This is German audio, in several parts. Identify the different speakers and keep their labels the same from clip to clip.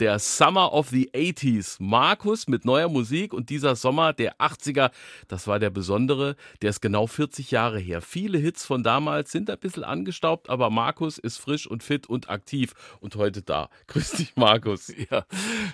Speaker 1: der Summer of the 80s. Markus mit neuer Musik und dieser Sommer der 80er, das war der besondere, der ist genau 40 Jahre her. Viele Hits von damals sind ein bisschen angestaubt, aber Markus ist frisch und fit und aktiv und heute da. Grüß dich, Markus.
Speaker 2: Ja,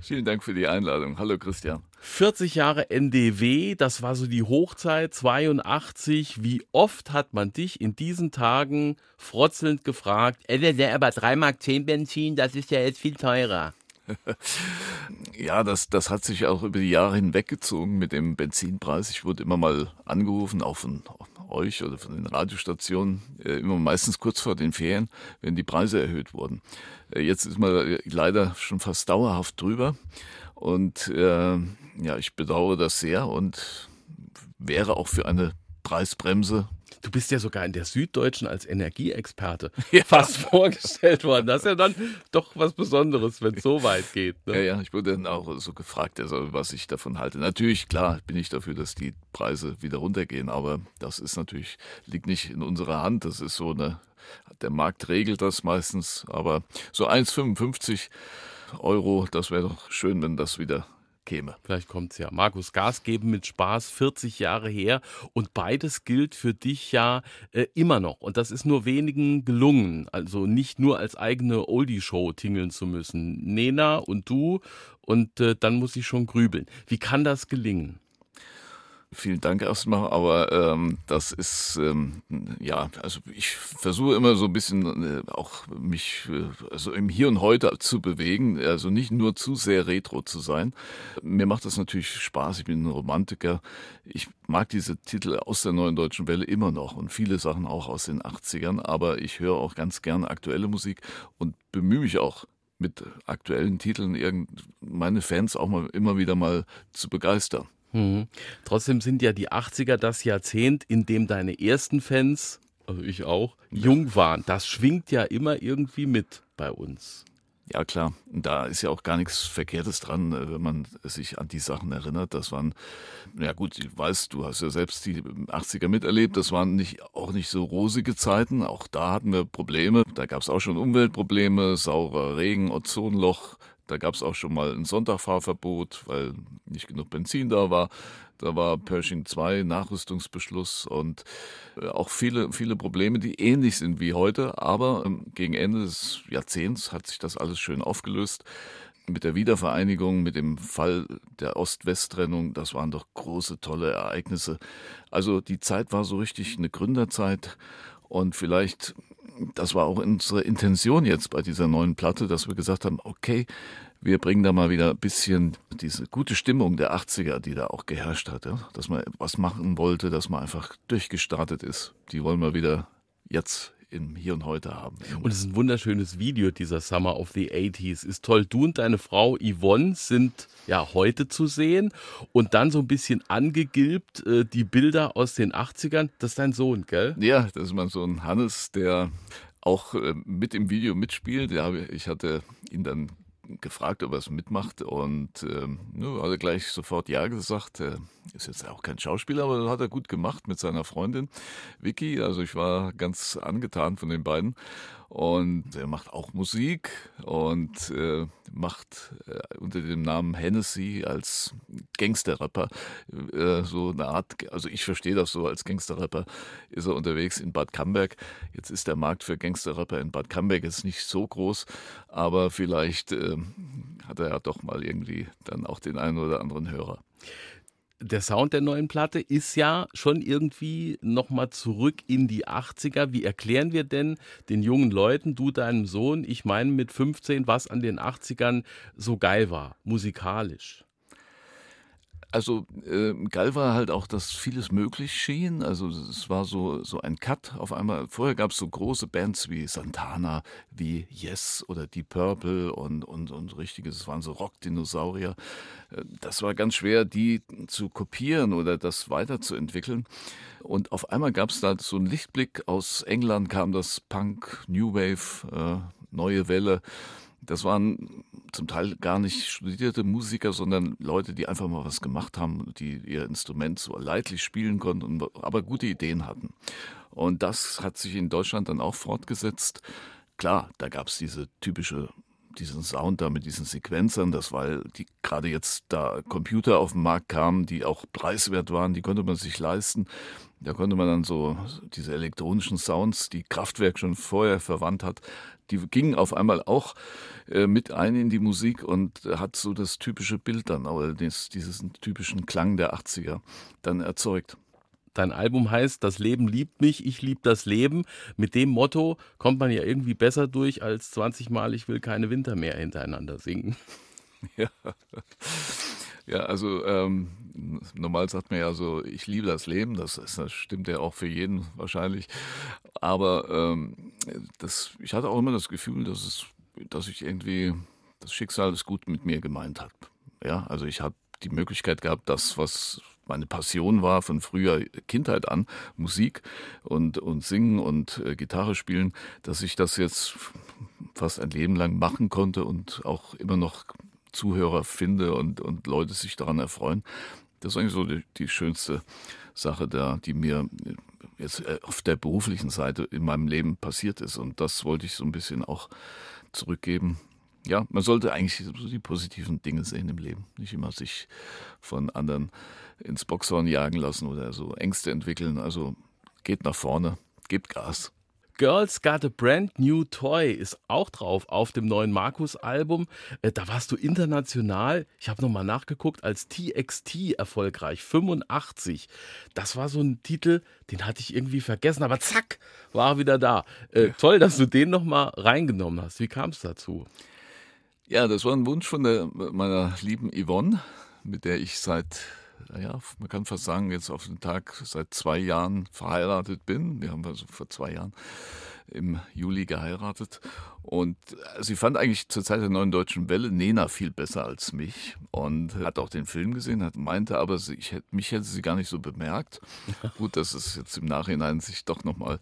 Speaker 2: vielen Dank für die Einladung. Hallo, Christian.
Speaker 1: 40 Jahre NDW, das war so die Hochzeit 82. Wie oft hat man dich in diesen Tagen frotzelnd gefragt, äh, aber 3 Mark 10 Benzin, das ist ja jetzt viel teurer.
Speaker 2: ja, das, das hat sich auch über die Jahre hinweggezogen mit dem Benzinpreis. Ich wurde immer mal angerufen, auch von euch oder von den Radiostationen, äh, immer meistens kurz vor den Ferien, wenn die Preise erhöht wurden. Äh, jetzt ist man leider schon fast dauerhaft drüber. Und äh, ja, ich bedauere das sehr und wäre auch für eine Preisbremse
Speaker 1: Du bist ja sogar in der Süddeutschen als Energieexperte ja. fast vorgestellt worden. Das ist ja dann doch was Besonderes, wenn es so weit geht.
Speaker 2: Ne? Ja, ja, ich wurde dann auch so gefragt, also, was ich davon halte. Natürlich, klar, bin ich dafür, dass die Preise wieder runtergehen, aber das ist natürlich, liegt nicht in unserer Hand. Das ist so eine, der Markt regelt das meistens, aber so 1,55 Euro, das wäre doch schön, wenn das wieder käme.
Speaker 1: Vielleicht kommt es ja. Markus, Gas geben mit Spaß, 40 Jahre her. Und beides gilt für dich ja äh, immer noch. Und das ist nur wenigen gelungen. Also nicht nur als eigene Oldie-Show tingeln zu müssen. Nena und du. Und äh, dann muss ich schon grübeln. Wie kann das gelingen?
Speaker 2: Vielen Dank erstmal, aber ähm, das ist ähm, ja, also ich versuche immer so ein bisschen äh, auch mich äh, also im Hier und Heute zu bewegen, also nicht nur zu sehr retro zu sein. Mir macht das natürlich Spaß, ich bin ein Romantiker. Ich mag diese Titel aus der neuen deutschen Welle immer noch und viele Sachen auch aus den 80ern, aber ich höre auch ganz gerne aktuelle Musik und bemühe mich auch mit aktuellen Titeln irgend meine Fans auch mal immer wieder mal zu begeistern.
Speaker 1: Mhm. Trotzdem sind ja die 80er das Jahrzehnt, in dem deine ersten Fans, also ich auch, jung waren. Das schwingt ja immer irgendwie mit bei uns.
Speaker 2: Ja, klar. Da ist ja auch gar nichts Verkehrtes dran, äh, wenn man sich an die Sachen erinnert. Das waren, ja gut, ich weiß, du hast ja selbst die 80er miterlebt. Das waren nicht, auch nicht so rosige Zeiten. Auch da hatten wir Probleme. Da gab es auch schon Umweltprobleme, saurer Regen, Ozonloch, da gab es auch schon mal ein Sonntagfahrverbot, weil nicht genug Benzin da war. Da war Pershing 2 Nachrüstungsbeschluss und äh, auch viele, viele Probleme, die ähnlich sind wie heute. Aber ähm, gegen Ende des Jahrzehnts hat sich das alles schön aufgelöst. Mit der Wiedervereinigung, mit dem Fall der Ost-West-Trennung, das waren doch große, tolle Ereignisse. Also die Zeit war so richtig eine Gründerzeit und vielleicht das war auch unsere Intention jetzt bei dieser neuen Platte, dass wir gesagt haben, okay, wir bringen da mal wieder ein bisschen diese gute Stimmung der 80er, die da auch geherrscht hat, ja? dass man was machen wollte, dass man einfach durchgestartet ist. Die wollen wir wieder jetzt im Hier und Heute haben.
Speaker 1: Und es ist ein wunderschönes Video, dieser Summer of the 80s. Ist toll. Du und deine Frau Yvonne sind ja heute zu sehen und dann so ein bisschen angegilbt äh, die Bilder aus den 80ern. Das ist dein Sohn, gell?
Speaker 2: Ja, das ist mein Sohn Hannes, der auch äh, mit im Video mitspielt. Ja, ich hatte ihn dann gefragt, ob er es mitmacht und ähm, hat er gleich sofort Ja gesagt. Er ist jetzt auch kein Schauspieler, aber hat er gut gemacht mit seiner Freundin Vicky. Also ich war ganz angetan von den beiden und er macht auch Musik und äh, macht äh, unter dem Namen Hennessy als Gangsterrapper äh, so eine Art, also ich verstehe das so als Gangsterrapper, ist er unterwegs in Bad Camberg. Jetzt ist der Markt für Gangsterrapper in Bad Camberg jetzt nicht so groß, aber vielleicht äh, hat er ja doch mal irgendwie dann auch den einen oder anderen Hörer
Speaker 1: der Sound der neuen Platte ist ja schon irgendwie nochmal zurück in die 80er. Wie erklären wir denn den jungen Leuten, du deinem Sohn, ich meine mit 15, was an den 80ern so geil war, musikalisch?
Speaker 2: Also äh, geil war halt auch, dass vieles möglich schien. Also es war so, so ein Cut auf einmal. Vorher gab es so große Bands wie Santana, wie Yes oder Deep Purple und, und, und richtiges, es waren so Rock-Dinosaurier. Äh, das war ganz schwer, die zu kopieren oder das weiterzuentwickeln. Und auf einmal gab es da so einen Lichtblick. Aus England kam das Punk, New Wave, äh, neue Welle Das waren zum Teil gar nicht studierte Musiker, sondern Leute, die einfach mal was gemacht haben, die ihr Instrument so leidlich spielen konnten, aber gute Ideen hatten. Und das hat sich in Deutschland dann auch fortgesetzt. Klar, da gab es diese typische diesen Sound da mit diesen Sequenzern, das weil die gerade jetzt da Computer auf den Markt kamen, die auch preiswert waren, die konnte man sich leisten. Da konnte man dann so diese elektronischen Sounds, die Kraftwerk schon vorher verwandt hat, die gingen auf einmal auch äh, mit ein in die Musik und hat so das typische Bild dann, oder das, diesen typischen Klang der 80er dann erzeugt.
Speaker 1: Dein Album heißt Das Leben liebt mich, ich lieb das Leben. Mit dem Motto kommt man ja irgendwie besser durch als 20 Mal Ich will keine Winter mehr hintereinander singen.
Speaker 2: Ja. Ja, also ähm, normal sagt man ja so, ich liebe das Leben, das, das stimmt ja auch für jeden wahrscheinlich. Aber ähm, das, ich hatte auch immer das Gefühl, dass es, dass ich irgendwie das Schicksal es gut mit mir gemeint hat. Ja, also ich habe die Möglichkeit gehabt, das, was meine Passion war von früher Kindheit an, Musik und, und Singen und äh, Gitarre spielen, dass ich das jetzt fast ein Leben lang machen konnte und auch immer noch Zuhörer finde und, und Leute sich daran erfreuen. Das ist eigentlich so die, die schönste Sache da, die mir jetzt äh, auf der beruflichen Seite in meinem Leben passiert ist. Und das wollte ich so ein bisschen auch zurückgeben. Ja, man sollte eigentlich so die positiven Dinge sehen im Leben. Nicht immer sich von anderen ins Boxhorn jagen lassen oder so Ängste entwickeln. Also geht nach vorne, gebt Gas.
Speaker 1: Girls Got a Brand New Toy ist auch drauf auf dem neuen Markus-Album. Äh, da warst du international, ich habe nochmal nachgeguckt, als TXT erfolgreich, 85. Das war so ein Titel, den hatte ich irgendwie vergessen, aber zack, war er wieder da. Äh, toll, dass du den nochmal reingenommen hast. Wie kam es dazu?
Speaker 2: Ja, das war ein Wunsch von der, meiner lieben Yvonne, mit der ich seit ja, man kann fast sagen, jetzt auf den Tag seit zwei Jahren verheiratet bin. Wir haben also vor zwei Jahren im Juli geheiratet. Und sie fand eigentlich zur Zeit der neuen deutschen Welle Nena viel besser als mich und hat auch den Film gesehen, hat meinte aber, ich, mich hätte sie gar nicht so bemerkt. Gut, dass es jetzt im Nachhinein sich doch nochmal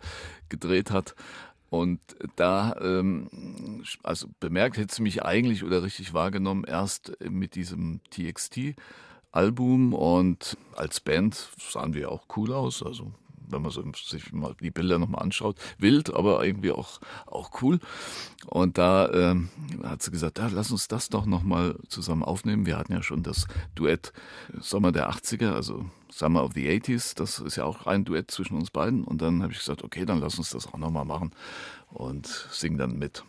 Speaker 2: gedreht hat. Und da, ähm, also bemerkt hätte sie mich eigentlich oder richtig wahrgenommen erst mit diesem TXT Album und als Band sahen wir auch cool aus. Also wenn man sich mal die Bilder nochmal anschaut, wild, aber irgendwie auch, auch cool. Und da ähm, hat sie gesagt, ja, lass uns das doch nochmal zusammen aufnehmen. Wir hatten ja schon das Duett Sommer der 80er, also Summer of the 80s. Das ist ja auch ein Duett zwischen uns beiden. Und dann habe ich gesagt, okay, dann lass uns das auch nochmal machen und singen dann mit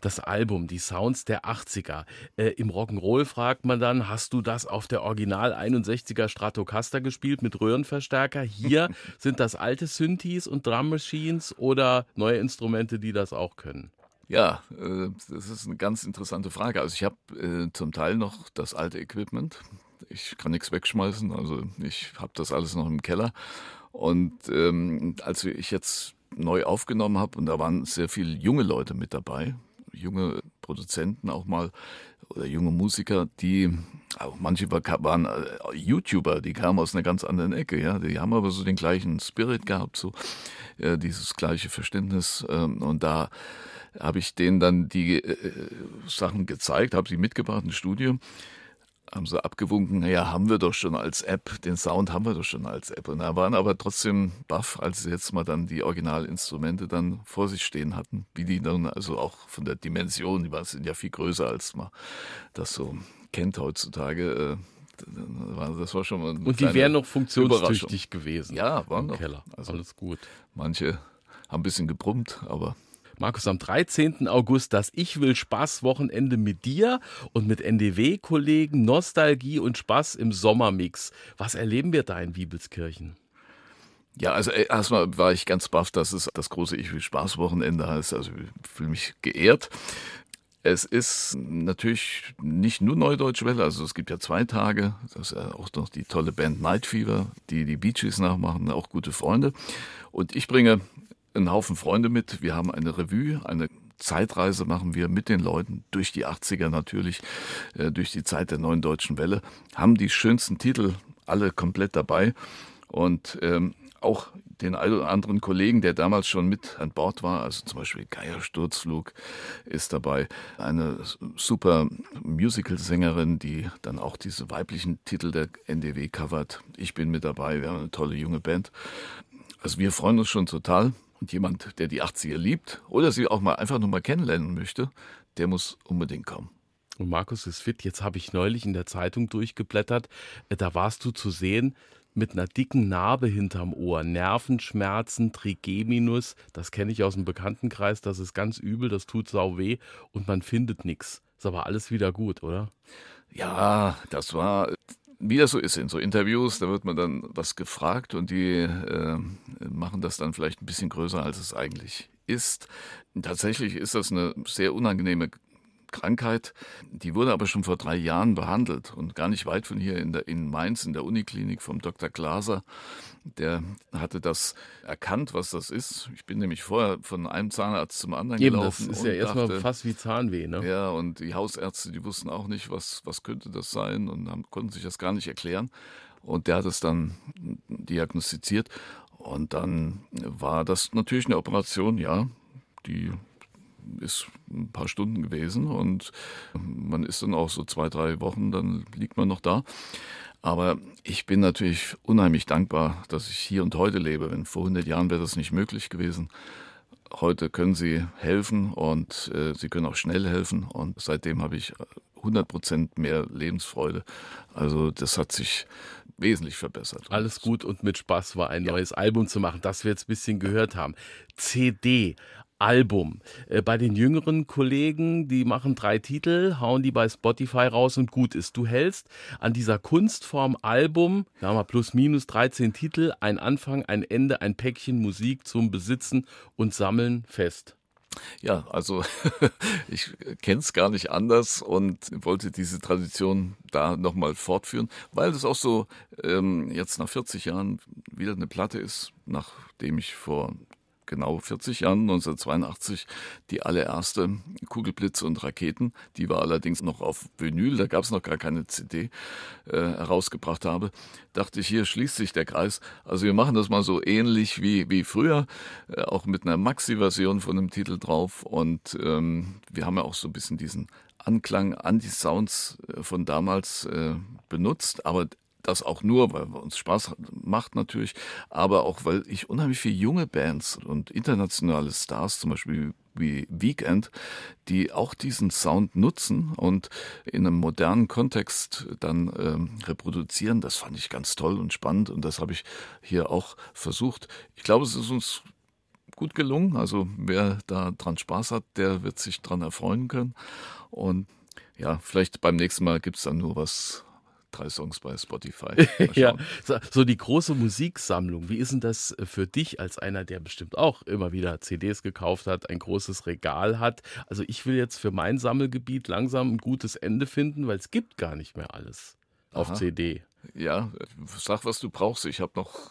Speaker 1: das Album, die Sounds der 80er. Äh, Im Rock'n'Roll fragt man dann, hast du das auf der Original 61er Stratocaster gespielt mit Röhrenverstärker? Hier sind das alte Synthes und Drum Machines oder neue Instrumente, die das auch können?
Speaker 2: Ja, äh, das ist eine ganz interessante Frage. Also ich habe äh, zum Teil noch das alte Equipment. Ich kann nichts wegschmeißen, also ich habe das alles noch im Keller. Und ähm, als ich jetzt neu aufgenommen habe, und da waren sehr viele junge Leute mit dabei, junge Produzenten auch mal oder junge Musiker, die auch manche waren äh, YouTuber, die kamen aus einer ganz anderen Ecke, ja, die haben aber so den gleichen Spirit gehabt, so äh, dieses gleiche Verständnis ähm, und da habe ich denen dann die äh, Sachen gezeigt, habe sie mitgebracht ins Studio haben sie abgewunken, naja, haben wir doch schon als App, den Sound haben wir doch schon als App. Und da waren aber trotzdem baff, als sie jetzt mal dann die Originalinstrumente dann vor sich stehen hatten, wie die dann, also auch von der Dimension, die sind ja viel größer, als man das so kennt heutzutage. Äh, das war schon mal
Speaker 1: Und die wären noch funktionstüchtig gewesen.
Speaker 2: Ja, waren noch.
Speaker 1: Keller. Also Alles gut.
Speaker 2: Manche haben ein bisschen gebrummt, aber
Speaker 1: Markus, am 13. August das Ich will Spaß Wochenende mit dir und mit NDW-Kollegen Nostalgie und Spaß im Sommermix. Was erleben wir da in Wiebelskirchen?
Speaker 2: Ja, also äh, erstmal war ich ganz baff, dass es das große Ich will Spaß Wochenende heißt. Also ich fühle mich geehrt. Es ist natürlich nicht nur Neudeutsche Welle, also es gibt ja zwei Tage. Das ist ja auch noch die tolle Band Night Fever, die die Beaches nachmachen, auch gute Freunde. Und ich bringe einen Haufen Freunde mit. Wir haben eine Revue, eine Zeitreise machen wir mit den Leuten durch die 80er natürlich, äh, durch die Zeit der neuen deutschen Welle, haben die schönsten Titel alle komplett dabei und ähm, auch den einen oder anderen Kollegen, der damals schon mit an Bord war. Also zum Beispiel Geier Sturzflug ist dabei. Eine super Musical-Sängerin, die dann auch diese weiblichen Titel der NDW covert. Ich bin mit dabei. Wir haben eine tolle junge Band. Also wir freuen uns schon total. Und jemand, der die 80er liebt oder sie auch mal einfach nur mal kennenlernen möchte, der muss unbedingt kommen.
Speaker 1: Und Markus ist fit. Jetzt habe ich neulich in der Zeitung durchgeblättert. Äh, da warst du zu sehen mit einer dicken Narbe hinterm Ohr, Nervenschmerzen, Trigeminus. Das kenne ich aus dem Bekanntenkreis. Das ist ganz übel. Das tut sau weh und man findet nichts. Ist aber alles wieder gut, oder?
Speaker 2: Ja, das war wie das so ist in so Interviews, da wird man dann was gefragt und die äh, machen das dann vielleicht ein bisschen größer, als es eigentlich ist. Tatsächlich ist das eine sehr unangenehme Krankheit. Die wurde aber schon vor drei Jahren behandelt und gar nicht weit von hier in, der, in Mainz in der Uniklinik vom Dr. Glaser. Der hatte das erkannt, was das ist. Ich bin nämlich vorher von einem Zahnarzt zum anderen
Speaker 1: Eben,
Speaker 2: gelaufen.
Speaker 1: Das ist ja erstmal fast wie Zahnweh, ne?
Speaker 2: Ja, und die Hausärzte, die wussten auch nicht, was, was könnte das sein und haben, konnten sich das gar nicht erklären. Und der hat es dann diagnostiziert. Und dann war das natürlich eine Operation, ja, die ist ein paar Stunden gewesen und man ist dann auch so zwei, drei Wochen, dann liegt man noch da. Aber ich bin natürlich unheimlich dankbar, dass ich hier und heute lebe. Denn vor 100 Jahren wäre das nicht möglich gewesen. Heute können sie helfen und äh, sie können auch schnell helfen. Und seitdem habe ich 100 Prozent mehr Lebensfreude. Also das hat sich wesentlich verbessert.
Speaker 1: Alles gut und mit Spaß war ein ja. neues Album zu machen, das wir jetzt ein bisschen gehört haben. CD, Album. Äh, bei den jüngeren Kollegen, die machen drei Titel, hauen die bei Spotify raus und gut ist. Du hältst an dieser Kunstform Album, ja mal plus minus 13 Titel, ein Anfang, ein Ende, ein Päckchen Musik zum Besitzen und Sammeln fest.
Speaker 2: Ja, also ich kenne es gar nicht anders und wollte diese Tradition da nochmal fortführen, weil es auch so ähm, jetzt nach 40 Jahren wieder eine Platte ist, nachdem ich vor genau 40 Jahren, 1982, die allererste Kugelblitze und Raketen. Die war allerdings noch auf Vinyl, da gab es noch gar keine CD, äh, herausgebracht habe. Dachte ich, hier schließt sich der Kreis. Also wir machen das mal so ähnlich wie, wie früher, äh, auch mit einer Maxi-Version von dem Titel drauf. Und ähm, wir haben ja auch so ein bisschen diesen Anklang an die Sounds äh, von damals äh, benutzt, aber das auch nur, weil uns Spaß macht natürlich, aber auch, weil ich unheimlich viele junge Bands und internationale Stars, zum Beispiel wie Weekend, die auch diesen Sound nutzen und in einem modernen Kontext dann ähm, reproduzieren. Das fand ich ganz toll und spannend und das habe ich hier auch versucht. Ich glaube, es ist uns gut gelungen. Also wer da dran Spaß hat, der wird sich dran erfreuen können. Und ja, vielleicht beim nächsten Mal gibt es dann nur was drei Songs bei Spotify.
Speaker 1: ja, so die große Musiksammlung. Wie ist denn das für dich als einer, der bestimmt auch immer wieder CDs gekauft hat, ein großes Regal hat? Also ich will jetzt für mein Sammelgebiet langsam ein gutes Ende finden, weil es gibt gar nicht mehr alles auf Aha. CD.
Speaker 2: Ja, sag, was du brauchst. Ich habe noch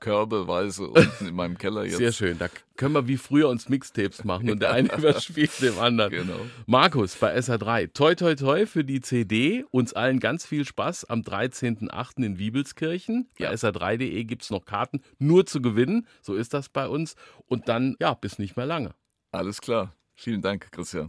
Speaker 2: körbeweise unten in meinem Keller jetzt.
Speaker 1: Sehr schön. Da können wir wie früher uns Mixtapes machen und der eine überspielt dem anderen. Genau. Markus bei SR3. Toi, toi, toi für die CD. Uns allen ganz viel Spaß am 13.8. in Wiebelskirchen. Bei ja. sr3.de gibt es noch Karten nur zu gewinnen. So ist das bei uns. Und dann, ja, bis nicht mehr lange.
Speaker 2: Alles klar. Vielen Dank, Christian.